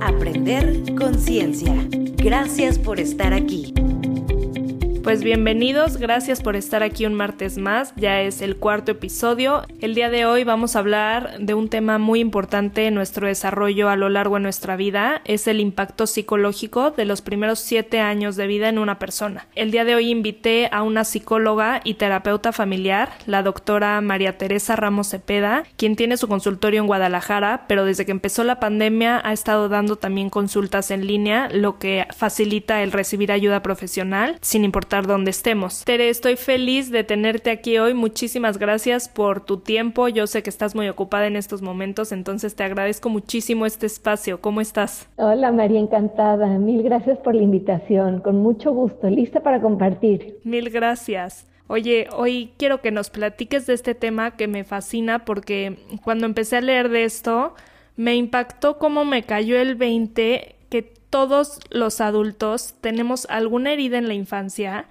Aprender Conciencia. Gracias por estar aquí. Pues bienvenidos, gracias por estar aquí un martes más, ya es el cuarto episodio. El día de hoy vamos a hablar de un tema muy importante en nuestro desarrollo a lo largo de nuestra vida, es el impacto psicológico de los primeros siete años de vida en una persona. El día de hoy invité a una psicóloga y terapeuta familiar, la doctora María Teresa Ramos Cepeda, quien tiene su consultorio en Guadalajara, pero desde que empezó la pandemia ha estado dando también consultas en línea, lo que facilita el recibir ayuda profesional sin importar donde estemos. Tere, estoy feliz de tenerte aquí hoy. Muchísimas gracias por tu tiempo. Yo sé que estás muy ocupada en estos momentos, entonces te agradezco muchísimo este espacio. ¿Cómo estás? Hola María, encantada. Mil gracias por la invitación. Con mucho gusto. Lista para compartir. Mil gracias. Oye, hoy quiero que nos platiques de este tema que me fascina porque cuando empecé a leer de esto, me impactó cómo me cayó el 20 que todos los adultos tenemos alguna herida en la infancia,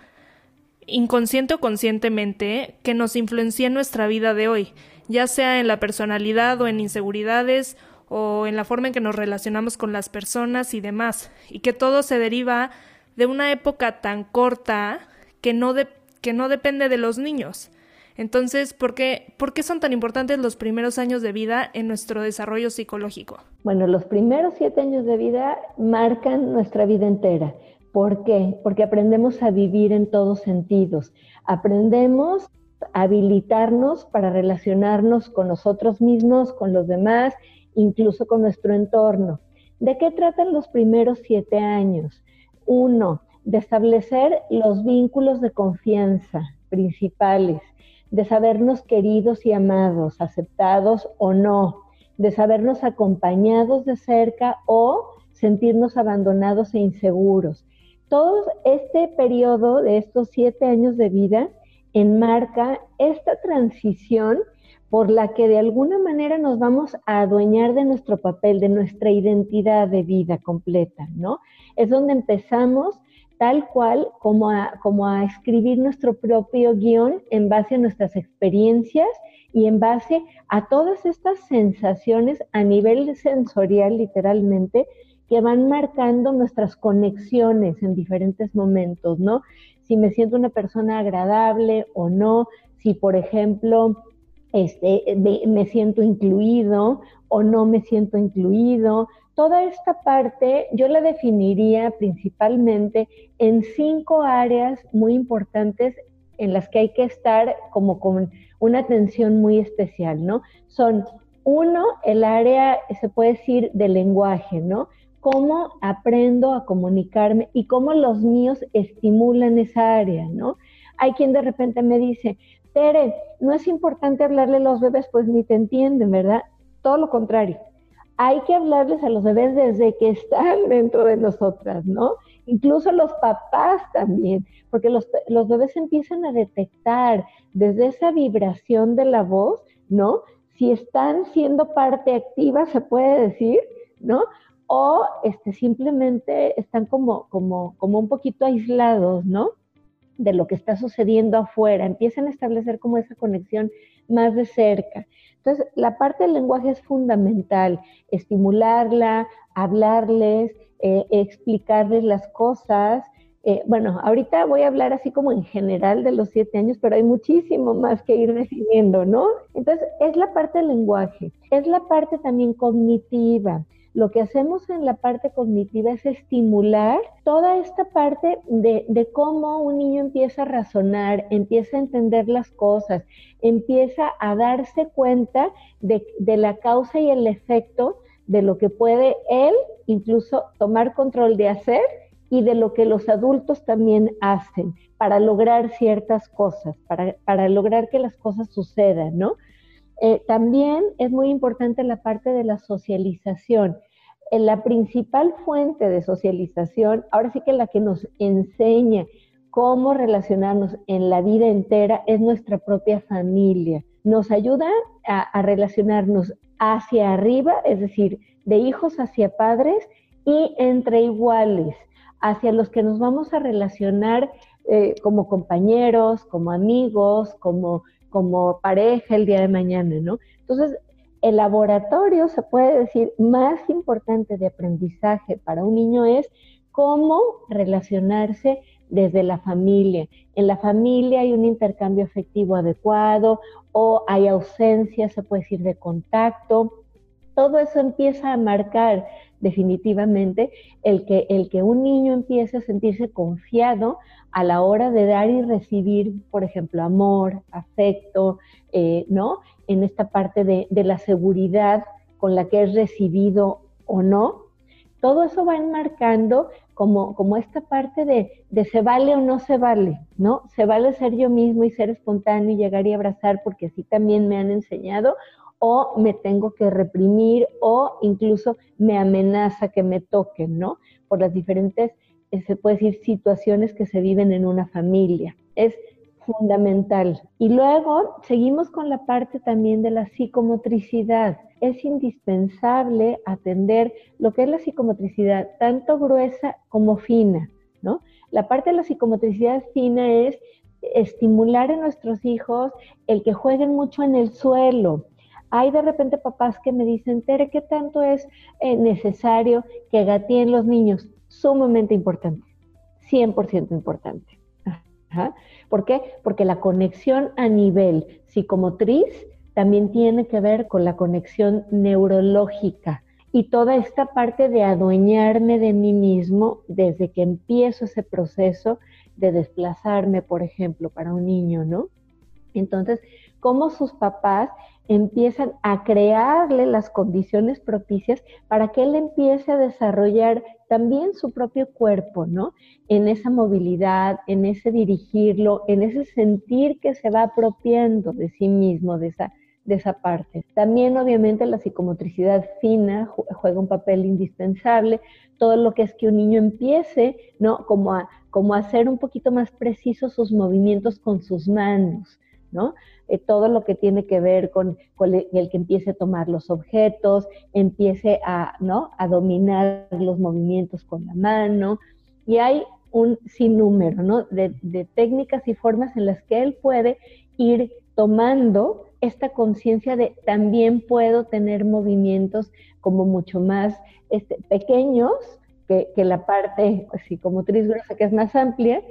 inconsciente o conscientemente, que nos influencia en nuestra vida de hoy, ya sea en la personalidad o en inseguridades o en la forma en que nos relacionamos con las personas y demás, y que todo se deriva de una época tan corta que no, que no depende de los niños. Entonces, ¿por qué, ¿por qué son tan importantes los primeros años de vida en nuestro desarrollo psicológico? Bueno, los primeros siete años de vida marcan nuestra vida entera. ¿Por qué? Porque aprendemos a vivir en todos sentidos. Aprendemos a habilitarnos para relacionarnos con nosotros mismos, con los demás, incluso con nuestro entorno. ¿De qué tratan los primeros siete años? Uno, de establecer los vínculos de confianza principales de sabernos queridos y amados, aceptados o no, de sabernos acompañados de cerca o sentirnos abandonados e inseguros. Todo este periodo de estos siete años de vida enmarca esta transición por la que de alguna manera nos vamos a adueñar de nuestro papel, de nuestra identidad de vida completa, ¿no? Es donde empezamos tal cual como a, escribir nuestro propio guion en base a nuestras experiencias y en base a todas estas sensaciones a nivel sensorial literalmente que van marcando nuestras conexiones en diferentes momentos, ¿no? Si me siento una persona agradable o no, si por ejemplo este, me siento incluido o no me siento incluido, Toda esta parte yo la definiría principalmente en cinco áreas muy importantes en las que hay que estar como con una atención muy especial, ¿no? Son uno, el área, se puede decir, del lenguaje, ¿no? Cómo aprendo a comunicarme y cómo los míos estimulan esa área, ¿no? Hay quien de repente me dice, Tere, no es importante hablarle a los bebés, pues ni te entienden, ¿verdad? Todo lo contrario hay que hablarles a los bebés desde que están dentro de nosotras, ¿no? Incluso los papás también, porque los, los bebés empiezan a detectar desde esa vibración de la voz, ¿no? Si están siendo parte activa, se puede decir, ¿no? O este, simplemente están como, como, como un poquito aislados, ¿no? De lo que está sucediendo afuera, empiezan a establecer como esa conexión más de cerca. Entonces, la parte del lenguaje es fundamental, estimularla, hablarles, eh, explicarles las cosas. Eh, bueno, ahorita voy a hablar así como en general de los siete años, pero hay muchísimo más que ir definiendo, ¿no? Entonces, es la parte del lenguaje, es la parte también cognitiva. Lo que hacemos en la parte cognitiva es estimular toda esta parte de, cómo un niño empieza a razonar, empieza a entender las cosas, empieza a darse cuenta de, la causa y el efecto de lo que puede él incluso tomar control de hacer y de lo que los adultos también hacen para lograr ciertas cosas, para, lograr que las cosas sucedan, ¿no? Eh, también es muy importante la parte de la socialización. En la principal fuente de socialización, ahora sí que la que nos enseña cómo relacionarnos en la vida entera es nuestra propia familia. Nos ayuda a, relacionarnos hacia arriba, es decir, de hijos hacia padres y entre iguales, hacia los que nos vamos a relacionar eh, como compañeros, como amigos, como, como pareja el día de mañana, ¿no? Entonces, el laboratorio, se puede decir, más importante de aprendizaje para un niño es cómo relacionarse desde la familia. En la familia hay un intercambio afectivo adecuado o hay ausencia, se puede decir, de contacto. Todo eso empieza a marcar definitivamente el que, el que un niño empiece a sentirse confiado a la hora de dar y recibir, por ejemplo, amor, afecto, eh, ¿no? En esta parte de, de la seguridad con la que es recibido o no, todo eso va enmarcando como, como esta parte de, de, se vale o no se vale, ¿no? Se vale ser yo mismo y ser espontáneo y llegar y abrazar porque así también me han enseñado, o me tengo que reprimir o incluso me amenaza que me toquen, ¿no? Por las diferentes, eh, se puede decir, situaciones que se viven en una familia. Es fundamental. Y luego seguimos con la parte también de la psicomotricidad. Es indispensable atender lo que es la psicomotricidad, tanto gruesa como fina, ¿no? La parte de la psicomotricidad fina es estimular en nuestros hijos el que jueguen mucho en el suelo. Hay de repente papás que me dicen, Tere, ¿qué tanto es eh, necesario que gateen los niños? Sumamente importante, 100% importante. ¿Por qué? Porque la conexión a nivel psicomotriz también tiene que ver con la conexión neurológica y toda esta parte de adueñarme de mí mismo desde que empiezo ese proceso de desplazarme, por ejemplo, para un niño, ¿no? Entonces, cómo sus papás empiezan a crearle las condiciones propicias para que él empiece a desarrollar también su propio cuerpo, ¿no? En esa movilidad, en ese dirigirlo, en ese sentir que se va apropiando de sí mismo, de esa, de esa parte. También obviamente la psicomotricidad fina juega un papel indispensable, todo lo que es que un niño empiece, ¿no? Como a, como a hacer un poquito más precisos sus movimientos con sus manos, ¿no? Eh, todo lo que tiene que ver con, el, que empiece a tomar los objetos, empiece a, ¿no? a dominar los movimientos con la mano. Y hay un sinnúmero de, técnicas y formas en las que él puede ir tomando esta conciencia de también puedo tener movimientos como mucho más este, pequeños que, la parte psicomotriz gruesa que es más amplia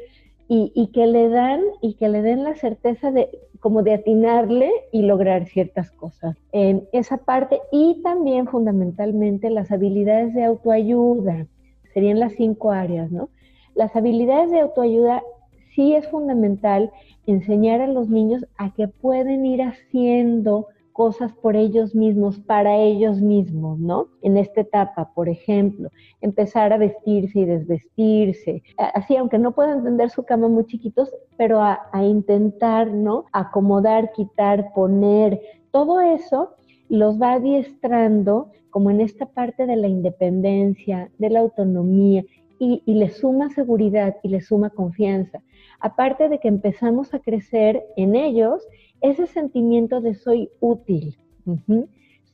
y, que le dan y que le den la certeza de como de atinarle y lograr ciertas cosas. En esa parte y también fundamentalmente las habilidades de autoayuda, serían las cinco áreas, ¿no? Las habilidades de autoayuda sí es fundamental enseñar a los niños a que pueden ir haciendo cosas por ellos mismos, para ellos mismos, ¿no? En esta etapa, por ejemplo, empezar a vestirse y desvestirse, así, aunque no puedan tender su cama muy chiquitos, pero a, intentar, ¿no? Acomodar, quitar, poner, todo eso los va adiestrando como en esta parte de la independencia, de la autonomía, y, y, le suma seguridad y le suma confianza. Aparte de que empezamos a crecer en ellos ese sentimiento de soy útil.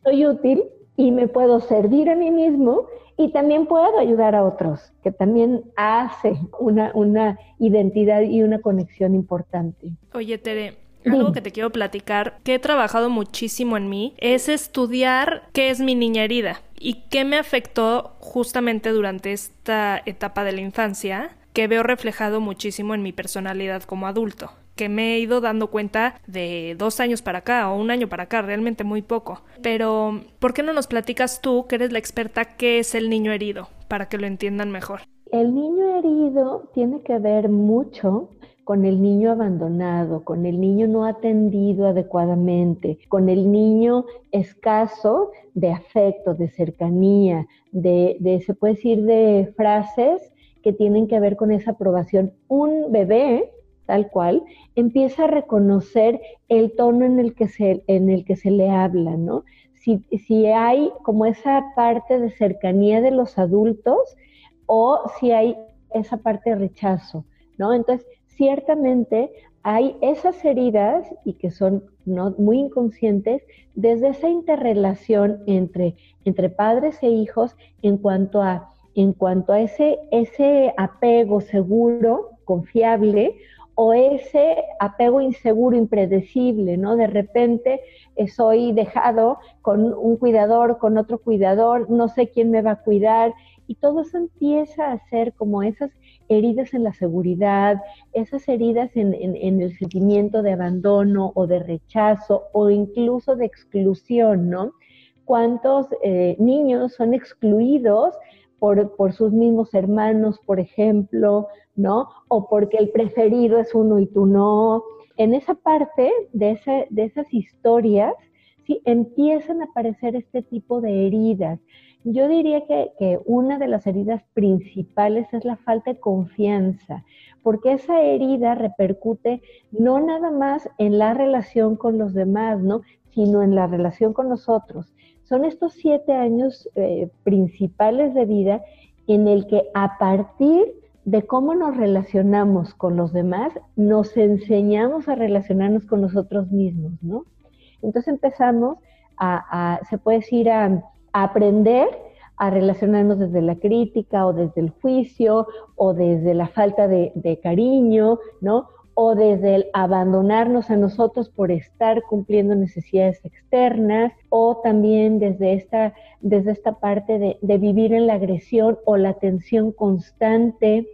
Soy útil y me puedo servir a mí mismo y también puedo ayudar a otros, que también hace una, una identidad y una conexión importante. Oye, Tere, algo que te quiero platicar, que he trabajado muchísimo en mí, es estudiar qué es mi niña herida y qué me afectó justamente durante esta etapa de la infancia, que veo reflejado muchísimo en mi personalidad como adulto que me he ido dando cuenta de dos años para acá o un año para acá, realmente muy poco. Pero, ¿por qué no nos platicas tú, que eres la experta, qué es el niño herido, para que lo entiendan mejor? El niño herido tiene que ver mucho con el niño abandonado, con el niño no atendido adecuadamente, con el niño escaso de afecto, de cercanía, de, de se puede decir, de frases que tienen que ver con esa aprobación. Un bebé tal cual, empieza a reconocer el tono en el que se, en el que se le habla, ¿no? Si, si hay como esa parte de cercanía de los adultos o si hay esa parte de rechazo, ¿no? Entonces, ciertamente hay esas heridas y que son muy inconscientes desde esa interrelación entre, entre padres e hijos en cuanto a, en cuanto a ese, ese apego seguro, confiable, o ese apego inseguro, impredecible, ¿no? De repente eh, soy dejado con un cuidador, con otro cuidador, no sé quién me va a cuidar, y todo eso empieza a ser como esas heridas en la seguridad, esas heridas en, el sentimiento de abandono o de rechazo o incluso de exclusión, ¿no? ¿Cuántos eh, niños son excluidos por, por, sus mismos hermanos, por ejemplo, ¿no? O porque el preferido es uno y tú no. En esa parte de, ese, de esas historias, sí, empiezan a aparecer este tipo de heridas. Yo diría que, que, una de las heridas principales es la falta de confianza, porque esa herida repercute no nada más en la relación con los demás, ¿no? sino en la relación con nosotros. Son estos siete años eh, principales de vida en el que a partir de cómo nos relacionamos con los demás, nos enseñamos a relacionarnos con nosotros mismos, ¿no? Entonces empezamos a, se puede decir, a, aprender a relacionarnos desde la crítica o desde el juicio o desde la falta de, de cariño, ¿no? O desde el abandonarnos a nosotros por estar cumpliendo necesidades externas, o también desde esta, desde esta parte de, vivir en la agresión o la tensión constante.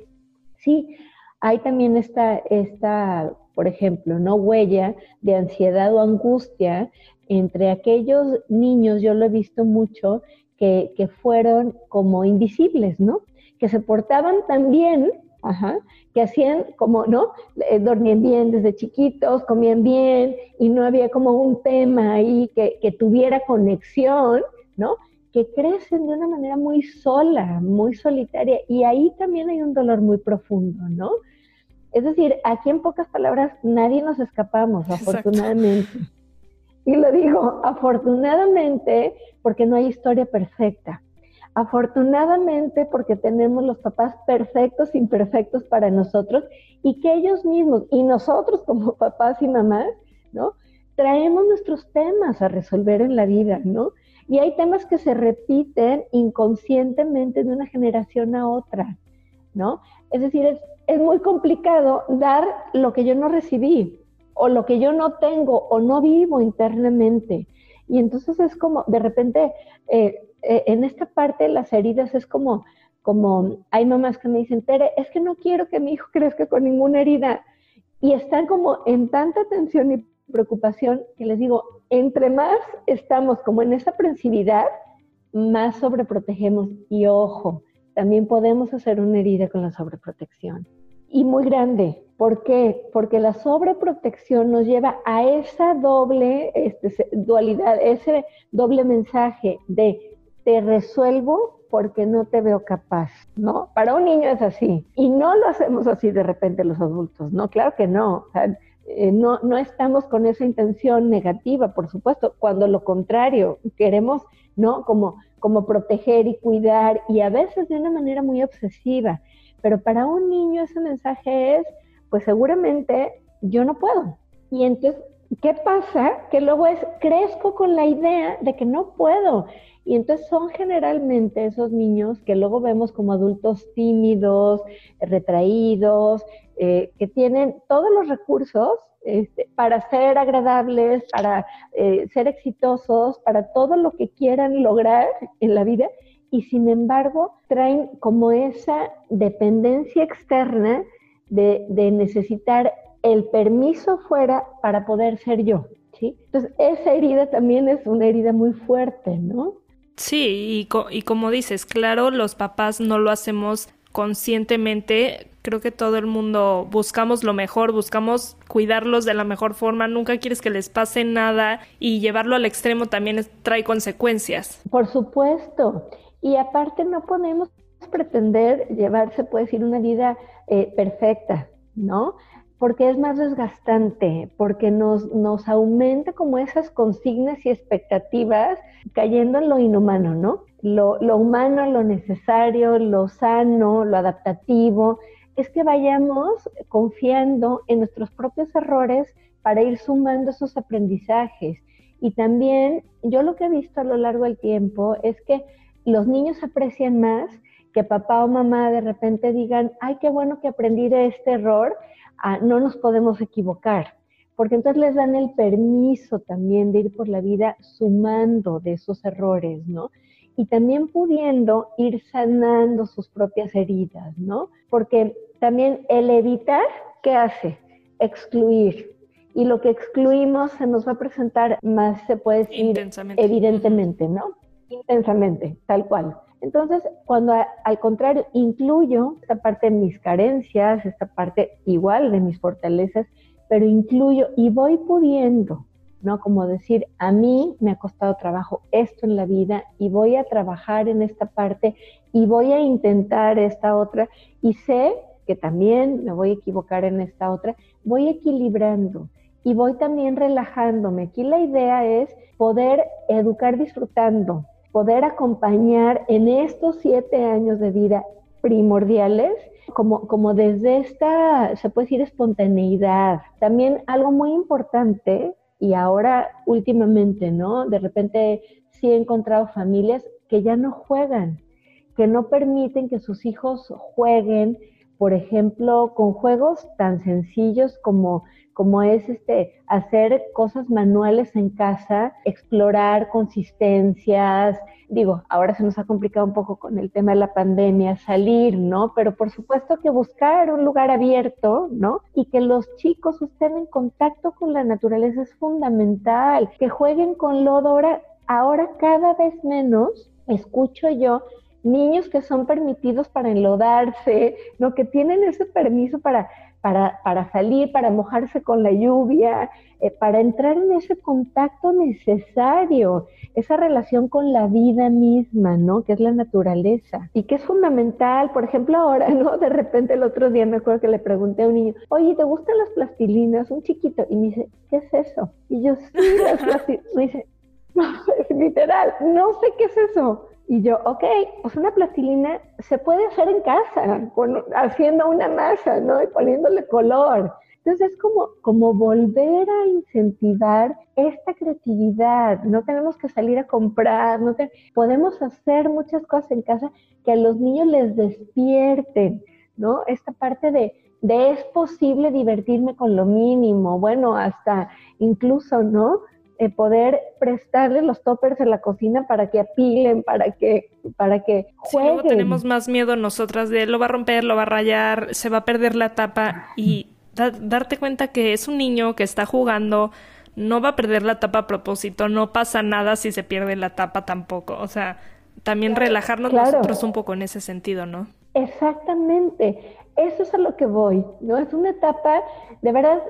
Sí, hay también esta, esta, por ejemplo, no huella de ansiedad o angustia entre aquellos niños, yo lo he visto mucho, que, que fueron como invisibles, ¿no? Que se portaban tan bien Ajá, que hacían como, ¿no? Eh, dormían bien desde chiquitos, comían bien y no había como un tema ahí que, que, tuviera conexión, ¿no? Que crecen de una manera muy sola, muy solitaria y ahí también hay un dolor muy profundo, ¿no? Es decir, aquí en pocas palabras nadie nos escapamos, afortunadamente. Y lo digo, afortunadamente, porque no hay historia perfecta. Afortunadamente, porque tenemos los papás perfectos, imperfectos para nosotros y que ellos mismos y nosotros como papás y mamás, ¿no? Traemos nuestros temas a resolver en la vida, ¿no? Y hay temas que se repiten inconscientemente de una generación a otra, ¿no? Es decir, es, es muy complicado dar lo que yo no recibí o lo que yo no tengo o no vivo internamente. Y entonces es como, de repente, eh, eh, en esta parte las heridas es como, como, hay mamás que me dicen, Tere, es que no quiero que mi hijo crezca con ninguna herida. Y están como en tanta tensión y preocupación que les digo, entre más estamos como en esa aprensividad, más sobreprotegemos. Y ojo, también podemos hacer una herida con la sobreprotección. Y muy grande. ¿Por qué? Porque la sobreprotección nos lleva a esa doble este, dualidad, ese doble mensaje de te resuelvo porque no te veo capaz, ¿no? Para un niño es así. Y no lo hacemos así de repente los adultos, ¿no? Claro que no. Eh, no, no estamos con esa intención negativa, por supuesto, cuando lo contrario, queremos, ¿no? Como, como proteger y cuidar y a veces de una manera muy obsesiva. Pero para un niño ese mensaje es, pues seguramente yo no puedo. Y entonces, ¿qué pasa? Que luego es, crezco con la idea de que no puedo y entonces son generalmente esos niños que luego vemos como adultos tímidos, retraídos, eh, que tienen todos los recursos este, para ser agradables, para eh, ser exitosos, para todo lo que quieran lograr en la vida, y sin embargo traen como esa dependencia externa de, de necesitar el permiso fuera para poder ser yo. ¿sí? Entonces, esa herida también es una herida muy fuerte, ¿no? Sí, y, y como dices, claro, los papás no lo hacemos conscientemente. Creo que todo el mundo buscamos lo mejor, buscamos cuidarlos de la mejor forma, nunca quieres que les pase nada y llevarlo al extremo también trae consecuencias. Por supuesto. Y aparte no podemos pretender llevarse, puede decir, una vida eh, perfecta, ¿no? Porque es más desgastante, porque nos, nos aumenta como esas consignas y expectativas cayendo en lo inhumano, ¿no? Lo, lo humano, lo necesario, lo sano, lo adaptativo, es que vayamos confiando en nuestros propios errores para ir sumando esos aprendizajes. Y también yo lo que he visto a lo largo del tiempo es que los niños aprecian más que papá o mamá de repente digan, ay, qué bueno que aprendí de este error, no nos podemos equivocar, porque entonces les dan el permiso también de ir por la vida sumando de esos errores, ¿no? Y también pudiendo ir sanando sus propias heridas, ¿no? Porque también el evitar, ¿qué hace? Excluir. Y lo que excluimos se nos va a presentar más, se puede decir, evidentemente, ¿no? Intensamente, tal cual. Entonces, cuando al contrario incluyo esta parte de mis carencias, esta parte igual de mis fortalezas, pero incluyo y voy pudiendo, ¿no? Como decir, a mí me ha costado trabajo esto en la vida y voy a trabajar en esta parte y voy a intentar esta otra y sé que también me voy a equivocar en esta otra, voy equilibrando y voy también relajándome. Aquí la idea es poder educar disfrutando, poder acompañar en estos siete años de vida primordiales, como, como desde esta, se puede decir, espontaneidad. También algo muy importante, y ahora últimamente, ¿no? De repente sí he encontrado familias que ya no juegan, que no permiten que sus hijos jueguen, por ejemplo, con juegos tan sencillos como como es este hacer cosas manuales en casa, explorar consistencias. Digo, ahora se nos ha complicado un poco con el tema de la pandemia, salir, ¿no? Pero por supuesto que buscar un lugar abierto, ¿no? Y que los chicos estén en contacto con la naturaleza es fundamental, que jueguen con lodo. Ahora, ahora cada vez menos escucho yo niños que son permitidos para enlodarse, ¿no? Que tienen ese permiso para para, para salir, para mojarse con la lluvia, eh, para entrar en ese contacto necesario, esa relación con la vida misma, ¿no? Que es la naturaleza y que es fundamental. Por ejemplo, ahora, ¿no? De repente el otro día me acuerdo que le pregunté a un niño, oye, ¿te gustan las plastilinas? Un chiquito. Y me dice, ¿qué es eso? Y yo, sí, las plastilinas. Me dice, no, es literal, no sé qué es eso. Y yo, ok, pues una plastilina se puede hacer en casa, haciendo una masa, ¿no? Y poniéndole color. Entonces es como, como volver a incentivar esta creatividad. No tenemos que salir a comprar, no podemos hacer muchas cosas en casa que a los niños les despierten, ¿no? Esta parte de, de es posible divertirme con lo mínimo, bueno, hasta incluso, ¿no? Eh, poder prestarle los toppers en la cocina para que apilen, para que, para que jueguen. luego tenemos más miedo nosotras de lo va a romper, lo va a rayar, se va a perder la tapa y darte cuenta que es un niño que está jugando, no va a perder la tapa a propósito, no pasa nada si se pierde la tapa tampoco. O sea, también relajarnos nosotros un poco en ese sentido, ¿no? Exactamente. Eso es a lo que voy, ¿no? Es una etapa, de verdad,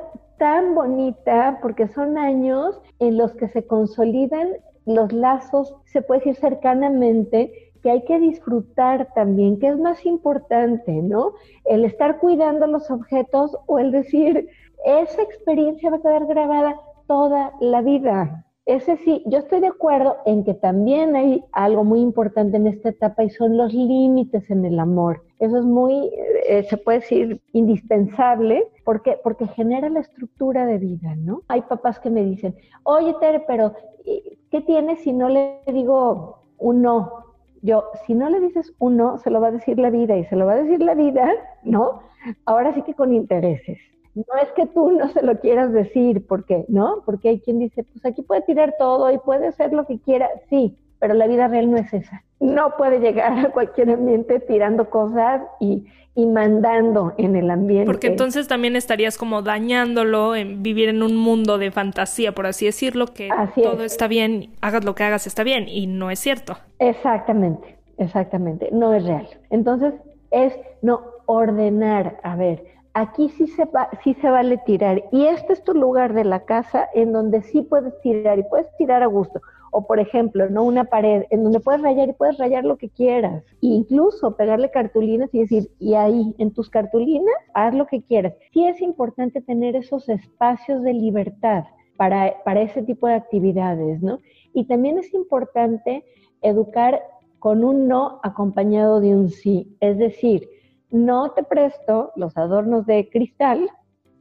tan bonita porque son años en los que se consolidan los lazos, se puede decir cercanamente, que hay que disfrutar también, que es más importante, ¿no? El estar cuidando los objetos o el decir, esa experiencia va a quedar grabada toda la vida. Ese sí, yo estoy de acuerdo en que también hay algo muy importante en esta etapa y son los límites en el amor. Eso es muy, eh, se puede decir, indispensable porque, porque genera la estructura de vida, ¿no? Hay papás que me dicen, oye Tere, pero eh, ¿qué tienes si no le digo un no? Yo, si no le dices un no, se lo va a decir la vida y se lo va a decir la vida, ¿no? Ahora sí que con intereses. No es que tú no se lo quieras decir, ¿por qué? ¿No? Porque hay quien dice, pues aquí puede tirar todo y puede hacer lo que quiera, sí, pero la vida real no es esa. No puede llegar a cualquier ambiente tirando cosas y, mandando en el ambiente. Porque entonces también estarías como dañándolo en vivir en un mundo de fantasía, por así decirlo, que todo está bien, hagas lo que hagas está bien y no es cierto. Exactamente, exactamente, no es real. Entonces es no ordenar, a ver, aquí sí se, va, sí vale tirar. Y este es tu lugar de la casa en donde sí puedes tirar y puedes tirar a gusto. O por ejemplo, ¿no? Una pared en donde puedes rayar y puedes rayar lo que quieras. E incluso pegarle cartulinas y decir, y ahí, en tus cartulinas, haz lo que quieras. Sí es importante tener esos espacios de libertad para, para ese tipo de actividades, ¿no? Y también es importante educar con un no acompañado de un sí. Es decir, no te presto los adornos de cristal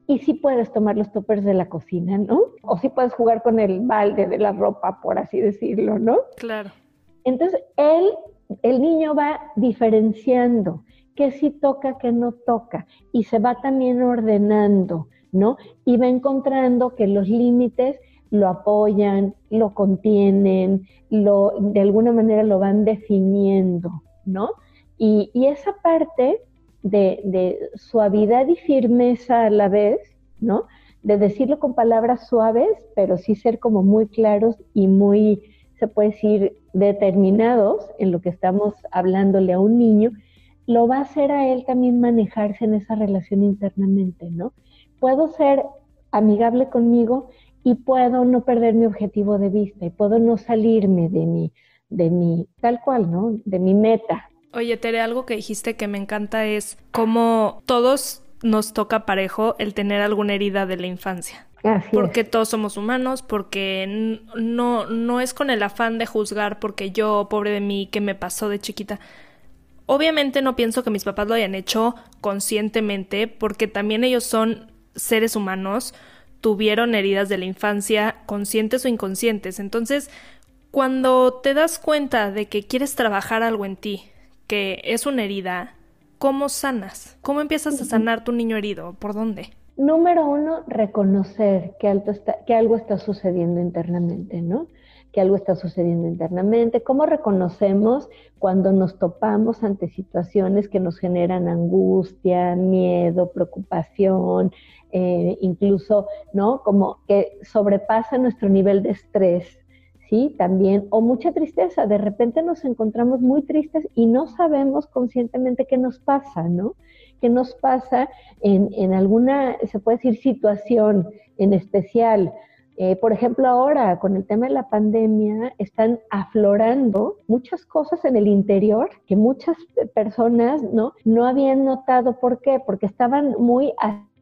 y sí puedes tomar los toppers de la cocina, ¿no? O sí puedes jugar con el balde de la ropa, por así decirlo, ¿no? Claro. Entonces, él, el niño va diferenciando qué sí toca, qué no toca, y se va también ordenando, ¿no? Y va encontrando que los límites lo apoyan, lo contienen, lo, de alguna manera lo van definiendo, ¿no? Y, esa parte de, de, suavidad y firmeza a la vez, ¿no? De decirlo con palabras suaves, pero sí ser como muy claros y muy, se puede decir, determinados en lo que estamos hablándole a un niño, lo va a hacer a él también manejarse en esa relación internamente, ¿no? Puedo ser amigable conmigo y puedo no perder mi objetivo de vista y puedo no salirme de mi, de mi, tal cual, ¿no? De mi meta. Oye, Tere, algo que dijiste que me encanta es cómo todos nos toca parejo el tener alguna herida de la infancia. Así porque todos somos humanos, porque no, no es con el afán de juzgar porque yo, pobre de mí, ¿qué me pasó de chiquita? Obviamente no pienso que mis papás lo hayan hecho conscientemente, porque también ellos son seres humanos, tuvieron heridas de la infancia, conscientes o inconscientes. Entonces, cuando te das cuenta de que quieres trabajar algo en ti, que es una herida, ¿cómo sanas? ¿Cómo empiezas a sanar tu niño herido? ¿Por dónde? Número uno, reconocer que, que algo está sucediendo internamente, ¿no? que algo está sucediendo internamente, cómo reconocemos cuando nos topamos ante situaciones que nos generan angustia, miedo, preocupación, eh, incluso, ¿no? Como que sobrepasa nuestro nivel de estrés, ¿sí? También, o mucha tristeza, de repente nos encontramos muy tristes y no sabemos conscientemente qué nos pasa, ¿no? ¿Qué nos pasa en, en alguna, se puede decir, situación en especial? Eh, por ejemplo, ahora con el tema de la pandemia están aflorando muchas cosas en el interior que muchas personas no, no habían notado. ¿Por qué? Porque estaban muy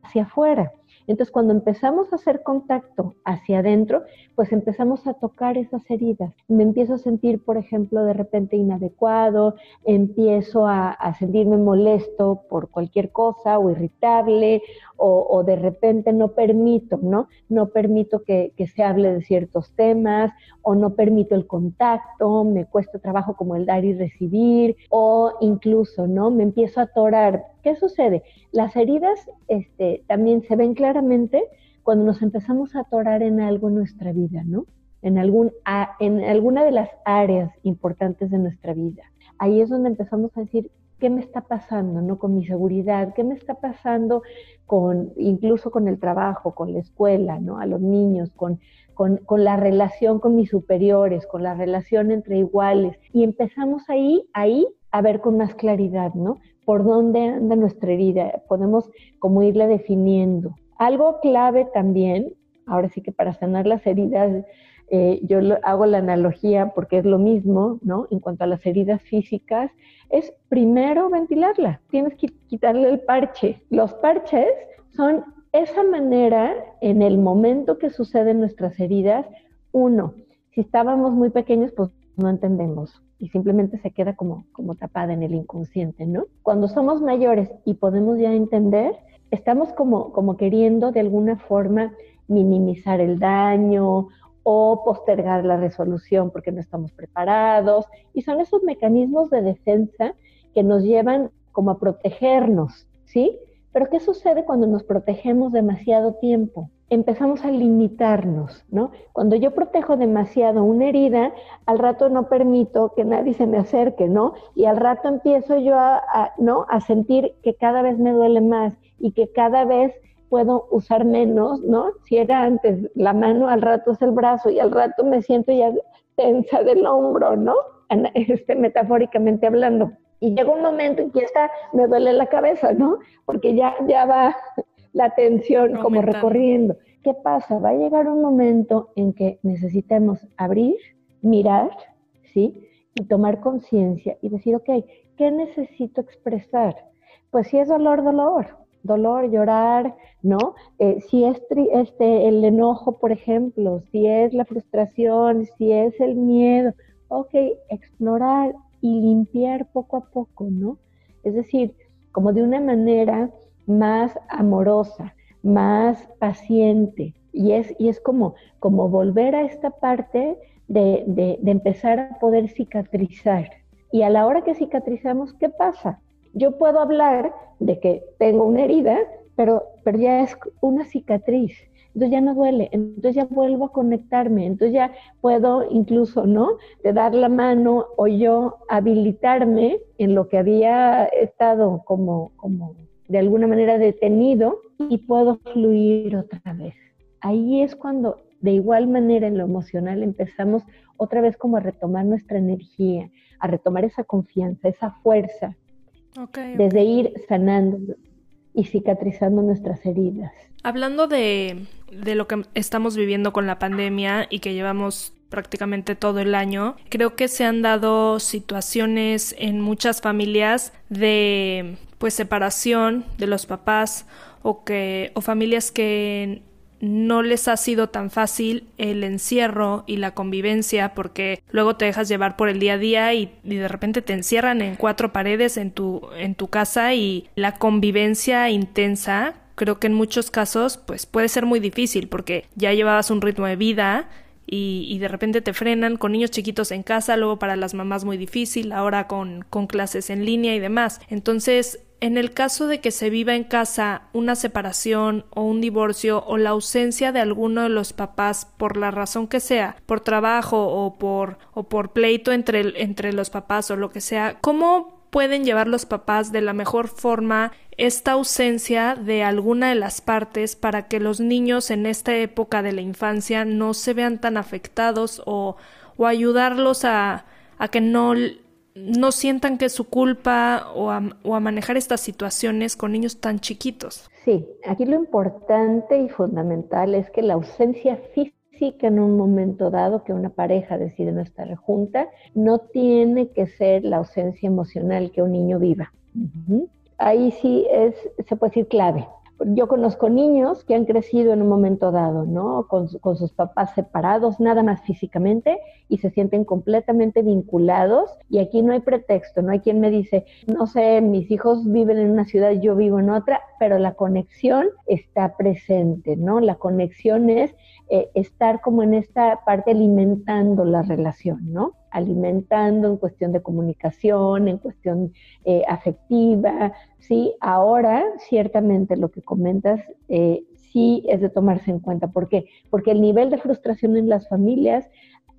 hacia afuera. Entonces, cuando empezamos a hacer contacto hacia adentro, pues empezamos a tocar esas heridas. Me empiezo a sentir, por ejemplo, de repente inadecuado, empiezo a, sentirme molesto por cualquier cosa o irritable o, de repente no permito, ¿no? No permito que, se hable de ciertos temas o no permito el contacto, me cuesta trabajo como el dar y recibir o incluso, ¿no? Me empiezo a atorar. ¿Qué sucede? Las heridas este, también se ven claramente cuando nos empezamos a atorar en algo en nuestra vida, ¿no? En, algún, en alguna de las áreas importantes de nuestra vida. Ahí es donde empezamos a decir, ¿qué me está pasando, no? Con mi seguridad, ¿qué me está pasando con, incluso con el trabajo, con la escuela, ¿no? A los niños, con, con, con, la relación con mis superiores, con la relación entre iguales. Y empezamos ahí, ahí a ver con más claridad, ¿no? Por dónde anda nuestra herida. Podemos como irla definiendo. Algo clave también, ahora sí que para sanar las heridas, eh, yo hago la analogía porque es lo mismo, ¿no? En cuanto a las heridas físicas, es primero ventilarla. Tienes que quitarle el parche. Los parches son esa manera, en el momento que suceden nuestras heridas, uno, si estábamos muy pequeños, pues no entendemos y simplemente se queda como, como tapada en el inconsciente, ¿no? Cuando somos mayores y podemos ya entender, estamos como, como queriendo de alguna forma minimizar el daño o postergar la resolución porque no estamos preparados. Y son esos mecanismos de defensa que nos llevan como a protegernos, ¿sí? Pero ¿qué sucede cuando nos protegemos demasiado tiempo? Empezamos a limitarnos, ¿no? Cuando yo protejo demasiado una herida, al rato no permito que nadie se me acerque, ¿no? Y al rato empiezo yo a, ¿no? a sentir que cada vez me duele más y que cada vez puedo usar menos, ¿no? Si era antes la mano, al rato es el brazo y al rato me siento ya tensa del hombro, ¿no? Este, metafóricamente hablando. Y llega un momento en que está, me duele la cabeza, ¿no? Porque ya, ya va la tensión como recorriendo. ¿Qué pasa? Va a llegar un momento en que necesitemos abrir, mirar, ¿sí? Y tomar conciencia y decir, ok, ¿qué necesito expresar? Pues si es dolor, dolor dolor, llorar, ¿no? Eh, si es este, el enojo, por ejemplo, si es la frustración, si es el miedo, ok, explorar y limpiar poco a poco, ¿no? Es decir, como de una manera más amorosa, más paciente. Y es, y es como, como volver a esta parte de, de empezar a poder cicatrizar. Y a la hora que cicatrizamos, ¿qué pasa? Yo puedo hablar de que tengo una herida, pero, pero ya es una cicatriz entonces ya no duele, entonces ya vuelvo a conectarme, entonces ya puedo incluso, ¿no? De dar la mano o yo habilitarme en lo que había estado como, como de alguna manera detenido y puedo fluir otra vez. Ahí es cuando de igual manera en lo emocional empezamos otra vez como a retomar nuestra energía, a retomar esa confianza, esa fuerza, desde ir sanando y cicatrizando nuestras heridas. Hablando de, de lo que estamos viviendo con la pandemia y que llevamos prácticamente todo el año. Creo que se han dado situaciones en muchas familias de pues separación de los papás o que o familias que no les ha sido tan fácil el encierro y la convivencia porque luego te dejas llevar por el día a día y, de repente te encierran en cuatro paredes en tu, en tu casa y la convivencia intensa creo que en muchos casos pues puede ser muy difícil porque ya llevabas un ritmo de vida y, y, de repente te frenan con niños chiquitos en casa, luego para las mamás muy difícil, ahora con, con clases en línea y demás. Entonces, en el caso de que se viva en casa una separación o un divorcio o la ausencia de alguno de los papás por la razón que sea, por trabajo o por, o por pleito entre, entre los papás o lo que sea, ¿cómo pueden llevar los papás de la mejor forma esta ausencia de alguna de las partes para que los niños en esta época de la infancia no se vean tan afectados o, o ayudarlos a, a que no, no sientan que es su culpa o a, o a manejar estas situaciones con niños tan chiquitos. Sí, aquí lo importante y fundamental es que la ausencia física que en un momento dado que una pareja decide no estar junta, no tiene que ser la ausencia emocional que un niño viva. Ahí sí es, se puede decir clave yo conozco niños que han crecido en un momento dado, ¿no? Con, sus papás separados, nada más físicamente, y se sienten completamente vinculados. Y aquí no hay pretexto, no hay quien me dice, no sé, mis hijos viven en una ciudad, yo vivo en otra, pero la conexión está presente, ¿no? La conexión es eh, estar como en esta parte alimentando la relación, ¿no? alimentando en cuestión de comunicación, en cuestión eh, afectiva, ¿sí? Ahora, ciertamente lo que comentas, eh, sí es de tomarse en cuenta. ¿Por qué? Porque el nivel de frustración en las familias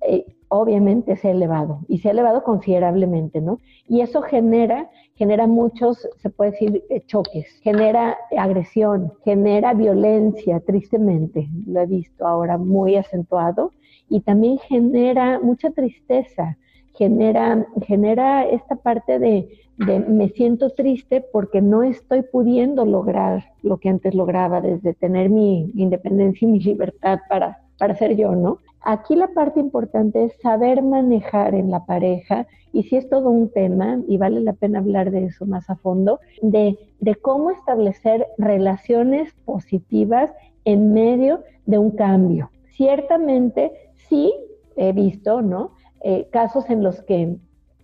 eh, obviamente se ha elevado y se ha elevado considerablemente, ¿no? Y eso genera, genera muchos, se puede decir, choques, genera agresión, genera violencia, tristemente, lo he visto ahora muy acentuado, y también genera mucha tristeza, genera, genera esta parte de, me siento triste porque no estoy pudiendo lograr lo que antes lograba, desde tener mi independencia y mi libertad para, para ser yo, ¿no? Aquí la parte importante es saber manejar en la pareja, y si es todo un tema, y vale la pena hablar de eso más a fondo, de, de cómo establecer relaciones positivas en medio de un cambio. Ciertamente sí he visto, ¿no? Eh, casos en los que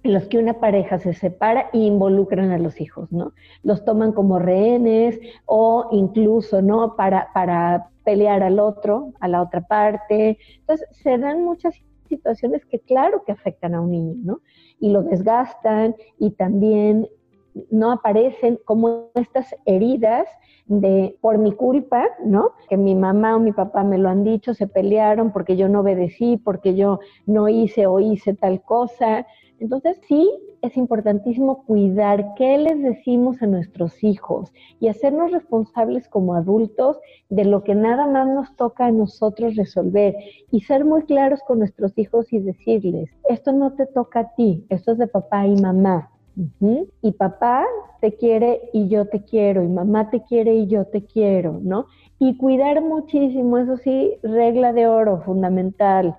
en los que una pareja se separa e involucran a los hijos, ¿no? Los toman como rehenes o incluso, ¿no? Para, para pelear al otro, a la otra parte. Entonces, se dan muchas situaciones que claro que afectan a un niño, ¿no? Y lo desgastan y también no aparecen como estas heridas de por mi culpa, ¿no? Que mi mamá o mi papá me lo han dicho, se pelearon porque yo no obedecí, porque yo no hice o hice tal cosa. Entonces sí es importantísimo cuidar qué les decimos a nuestros hijos y hacernos responsables como adultos de lo que nada más nos toca a nosotros resolver y ser muy claros con nuestros hijos y decirles, esto no te toca a ti, esto es de papá y mamá y papá te quiere y yo te quiero, y mamá te quiere y yo te quiero, ¿no? Y cuidar muchísimo, eso sí, regla de oro fundamental.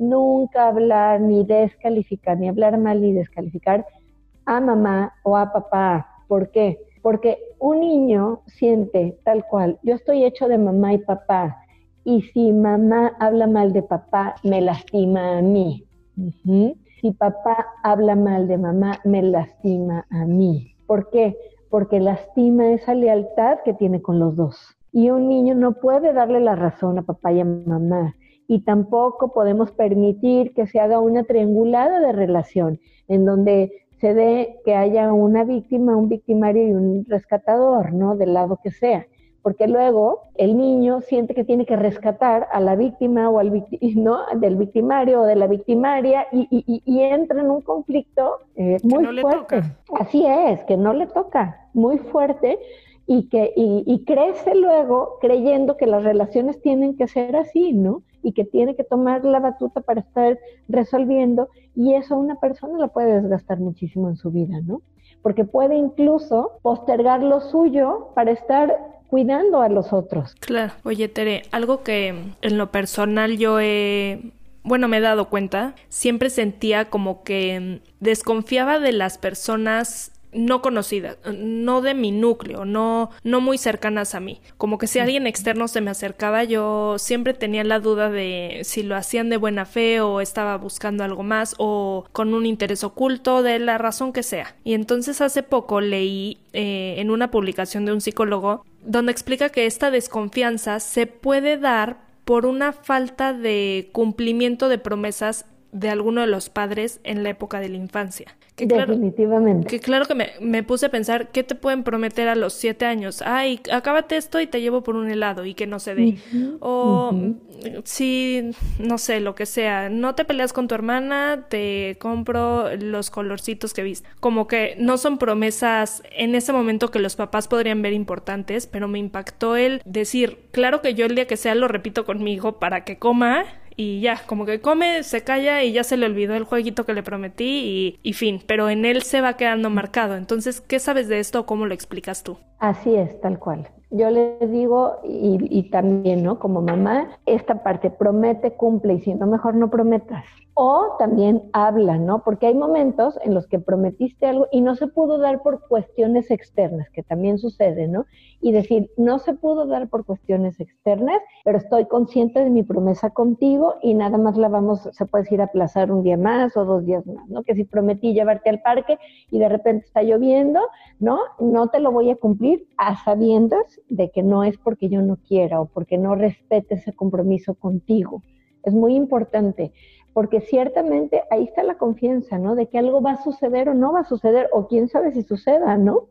Nunca hablar ni descalificar, ni hablar mal ni descalificar a mamá o a papá. ¿Por qué? Porque un niño siente tal cual, yo estoy hecho de mamá y papá, y si mamá habla mal de papá, me lastima a mí si papá habla mal de mamá, me lastima a mí. ¿Por qué? Porque lastima esa lealtad que tiene con los dos. Y un niño no puede darle la razón a papá y a mamá. Y tampoco podemos permitir que se haga una triangulada de relación, en donde se dé que haya una víctima, un victimario y un rescatador, ¿no? Del lado que sea porque luego el niño siente que tiene que rescatar a la víctima o al ¿no? del victimario o de la victimaria y, entra en un conflicto eh, muy fuerte. Así es, que no le toca, muy fuerte y que y, crece luego creyendo que las relaciones tienen que ser así, ¿no? Y que tiene que tomar la batuta para estar resolviendo y eso una persona lo puede desgastar muchísimo en su vida, ¿no? Porque puede incluso postergar lo suyo para estar cuidando a los otros. Claro. Oye, Tere, algo que en lo personal yo he bueno, me he dado cuenta, siempre sentía como que desconfiaba de las personas no conocidas, no de mi núcleo, no, no muy cercanas a mí. Como que si alguien externo se me acercaba, yo siempre tenía la duda de si lo hacían de buena fe o estaba buscando algo más o con un interés oculto, de la razón que sea. Y entonces hace poco leí eh, en una publicación de un psicólogo donde explica que esta desconfianza se puede dar por una falta de cumplimiento de promesas de alguno de los padres en la época de la infancia. Que Definitivamente. que claro que me, puse a pensar, ¿qué te pueden prometer a los siete años? Ay, acábate esto y te llevo por un helado y que no se dé. o si, no sé, lo que sea, no te peleas con tu hermana, te compro los colorcitos que viste. Como que no son promesas en ese momento que los papás podrían ver importantes, pero me impactó el decir, claro que yo el día que sea lo repito conmigo para que coma y ya, como que come, se calla y ya se le olvidó el jueguito que le prometí y, fin, pero en él se va quedando marcado. Entonces, ¿qué sabes de esto o cómo lo explicas tú? Así es, tal cual. Yo les digo, y, también, ¿no? Como mamá, esta parte, promete, cumple, y si no, mejor no prometas o también habla, ¿no? Porque hay momentos en los que prometiste algo y no se pudo dar por cuestiones externas, que también sucede, ¿no? Y decir, no se pudo dar por cuestiones externas, pero estoy consciente de mi promesa contigo y nada más la vamos, se puede decir, aplazar un día más o dos días más, ¿no? Que si prometí llevarte al parque y de repente está lloviendo, ¿no? No te lo voy a cumplir a sabiendas de que no es porque yo no quiera o porque no respete ese compromiso contigo. Es muy importante porque ciertamente ahí está la confianza, ¿no? De que algo va a suceder o no va a suceder, o quién sabe si suceda, ¿no?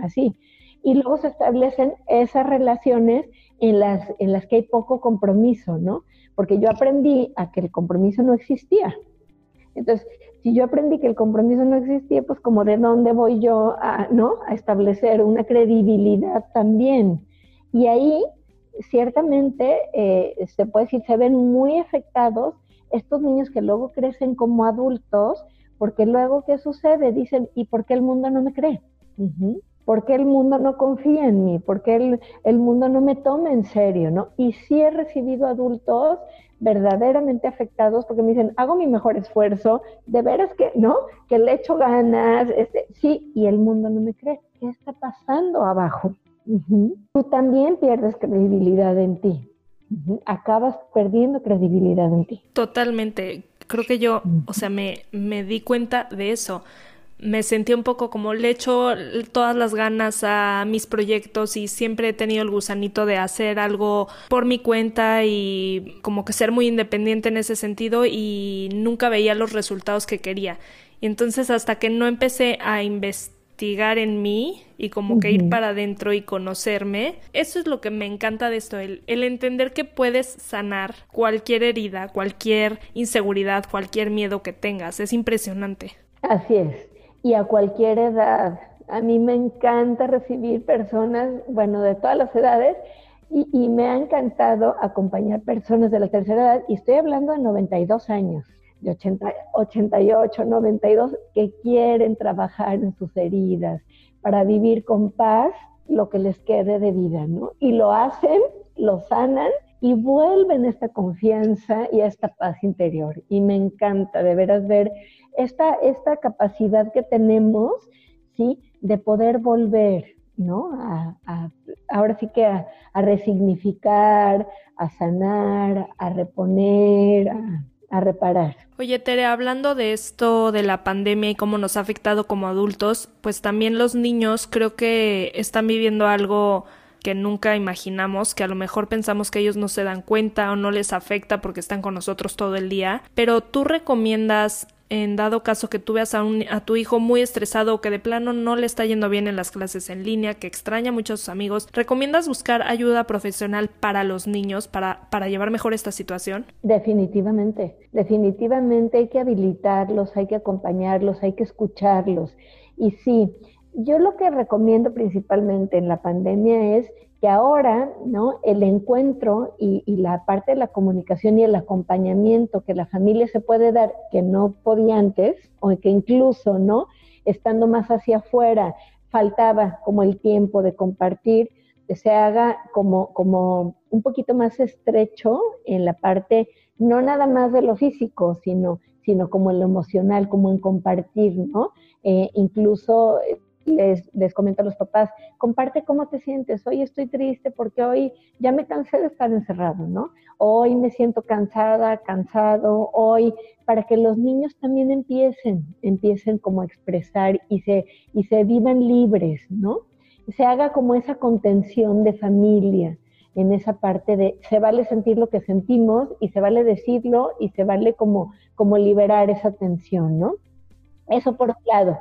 Así. Y luego se establecen esas relaciones en las, en las que hay poco compromiso, ¿no? Porque yo aprendí a que el compromiso no existía. Entonces, si yo aprendí que el compromiso no existía, pues como de dónde voy yo a, ¿no? a establecer una credibilidad también. Y ahí, ciertamente, eh, se puede decir, se ven muy afectados estos niños que luego crecen como adultos, porque luego, ¿qué sucede? Dicen, ¿y por qué el mundo no me cree? ¿Por qué el mundo no confía en mí? ¿Por qué el, el, mundo no me toma en serio? ¿no? Y sí he recibido adultos verdaderamente afectados porque me dicen, hago mi mejor esfuerzo, de veras que, ¿no? Que le echo ganas, este, sí, y el mundo no me cree. ¿Qué está pasando abajo? Tú también pierdes credibilidad en ti acabas perdiendo credibilidad en ti. Totalmente. Creo que yo, o sea, me, me di cuenta de eso. Me sentí un poco como le echo todas las ganas a mis proyectos y siempre he tenido el gusanito de hacer algo por mi cuenta y como que ser muy independiente en ese sentido y nunca veía los resultados que quería. Y entonces hasta que no empecé a investigar en mí y como que ir para adentro y conocerme. Eso es lo que me encanta de esto, el, el entender que puedes sanar cualquier herida, cualquier inseguridad, cualquier miedo que tengas. Es impresionante. Así es. Y a cualquier edad. A mí me encanta recibir personas, bueno, de todas las edades. Y, me ha encantado acompañar personas de la tercera edad, y estoy hablando de 92 años de 80, 88, 92, que quieren trabajar en sus heridas para vivir con paz lo que les quede de vida, ¿no? Y lo hacen, lo sanan y vuelven esta confianza y esta paz interior. Y me encanta de veras ver esta, esta capacidad que tenemos, ¿sí? De poder volver, ¿no? A, ahora sí que a, a, resignificar, a sanar, a reponer, a, a reparar. Oye, Tere, hablando de esto de la pandemia y cómo nos ha afectado como adultos, pues también los niños creo que están viviendo algo que nunca imaginamos, que a lo mejor pensamos que ellos no se dan cuenta o no les afecta porque están con nosotros todo el día, pero tú recomiendas en dado caso que tú veas a, un, a tu hijo muy estresado o que de plano no le está yendo bien en las clases en línea, que extraña mucho a sus amigos, ¿recomiendas buscar ayuda profesional para los niños para, para llevar mejor esta situación? Definitivamente, definitivamente hay que habilitarlos, hay que acompañarlos, hay que escucharlos. Y sí, yo lo que recomiendo principalmente en la pandemia es que ahora, ¿no? El encuentro y, la parte de la comunicación y el acompañamiento que la familia se puede dar, que no podía antes, o que incluso, ¿no? Estando más hacia afuera, faltaba como el tiempo de compartir, se haga como, como un poquito más estrecho en la parte, no nada más de lo físico, sino, sino como en lo emocional, como en compartir, ¿no? Eh, incluso les, les comento a los papás, comparte cómo te sientes, hoy estoy triste porque hoy ya me cansé de estar encerrado, ¿no? Hoy me siento cansada, cansado, hoy, para que los niños también empiecen, empiecen como a expresar y se, y se vivan libres, ¿no? Se haga como esa contención de familia, en esa parte de se vale sentir lo que sentimos y se vale decirlo y se vale como, como liberar esa tensión, ¿no? Eso por un lado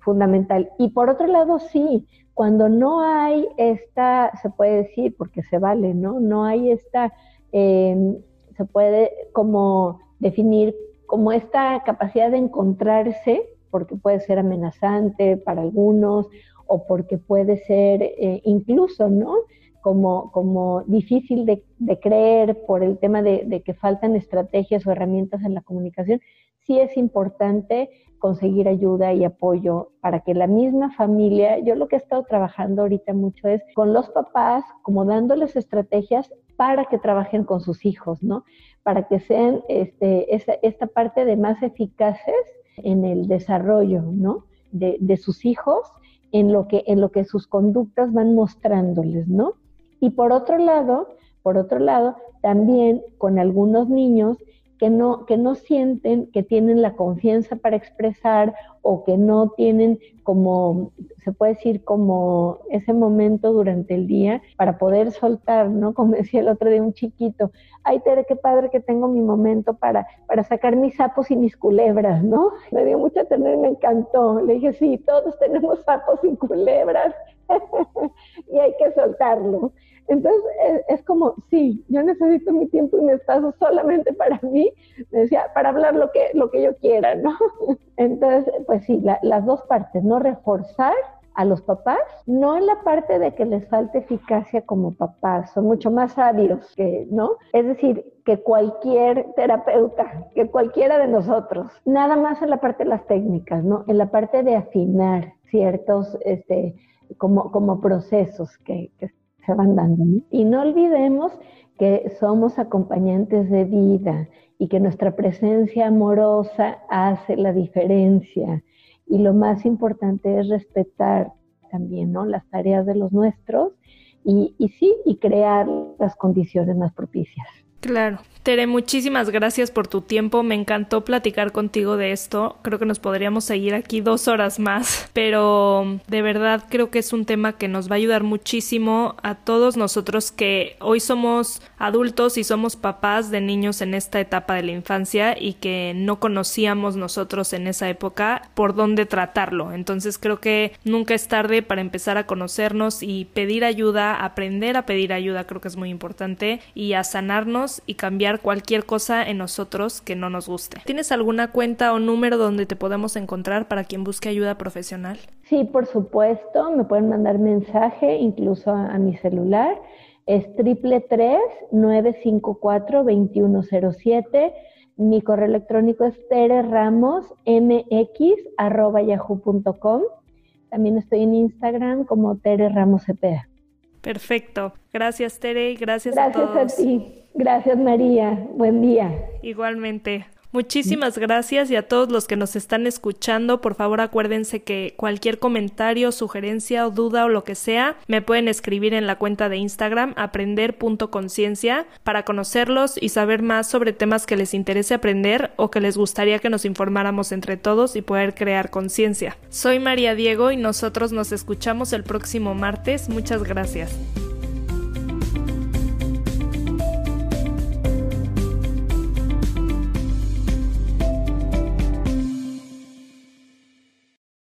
fundamental. Y por otro lado, sí, cuando no hay esta, se puede decir, porque se vale, ¿no? No hay esta, em, se puede como definir como esta capacidad de encontrarse, porque puede ser amenazante para algunos o porque puede ser eh, incluso, ¿no? Como, como difícil de, creer por el tema de, de que faltan estrategias o herramientas en la comunicación, sí es importante conseguir ayuda y apoyo para que la misma familia, yo lo que he estado trabajando ahorita mucho es con los papás, como dándoles estrategias para que trabajen con sus hijos, ¿no? Para que sean este, esta, parte de más eficaces en el desarrollo, ¿no? De, de, sus hijos, en lo, que, en lo que sus conductas van mostrándoles, ¿no? Y por otro lado, por otro lado, también con algunos niños que no, que no sienten que tienen la confianza para expresar o que no tienen como, se puede decir, como ese momento durante el día para poder soltar, ¿no? Como decía el otro de un chiquito, ay Tere, qué padre que tengo mi momento para, para sacar mis sapos y mis culebras, ¿no? Me dio mucha ternura y me encantó. Le dije, sí, todos tenemos sapos y culebras y hay que soltarlo. Entonces es, como, sí, yo necesito mi tiempo y mi espacio solamente para mí, decía, para hablar lo que, lo que yo quiera, ¿no? Entonces, pues sí, las dos partes, ¿no? Reforzar a los papás, no en la parte de que les falte eficacia como papás, son mucho más sabios que, ¿no? Es decir, que cualquier terapeuta, que cualquiera de nosotros, nada más en la parte de las técnicas, ¿no? En la parte de afinar ciertos, este, como, como procesos que Y no olvidemos que somos acompañantes de vida y que nuestra presencia amorosa hace la diferencia. Y lo más importante es respetar también ¿no? las tareas de los nuestros y, y sí, y crear las condiciones más propicias. Claro. Tere, muchísimas gracias por tu tiempo. Me encantó platicar contigo de esto. Creo que nos podríamos seguir aquí dos horas más, pero de verdad creo que es un tema que nos va a ayudar muchísimo a todos nosotros que hoy somos adultos y somos papás de niños en esta etapa de la infancia y que no conocíamos nosotros en esa época por dónde tratarlo. Entonces creo que nunca es tarde para empezar a conocernos y pedir ayuda, aprender a pedir ayuda, creo que es muy importante y a sanarnos y cambiar cualquier cosa en nosotros que no nos guste. ¿Tienes alguna cuenta o número donde te podemos encontrar para quien busque ayuda profesional? Sí, por supuesto, me pueden mandar mensaje incluso a, mi celular. Es triple tres nueve cinco cuatro veintiuno cero siete. Mi correo electrónico es yahoo.com. También estoy en Instagram como Tere Ramos Cepeda. Perfecto. Gracias, Tere, y gracias, a todos. Gracias a ti. Gracias, María. Buen día. Igualmente. Muchísimas gracias y a todos los que nos están escuchando, por favor acuérdense que cualquier comentario, sugerencia o duda o lo que sea, me pueden escribir en la cuenta de Instagram aprender.conciencia para conocerlos y saber más sobre temas que les interese aprender o que les gustaría que nos informáramos entre todos y poder crear conciencia. Soy María Diego y nosotros nos escuchamos el próximo martes. Muchas gracias.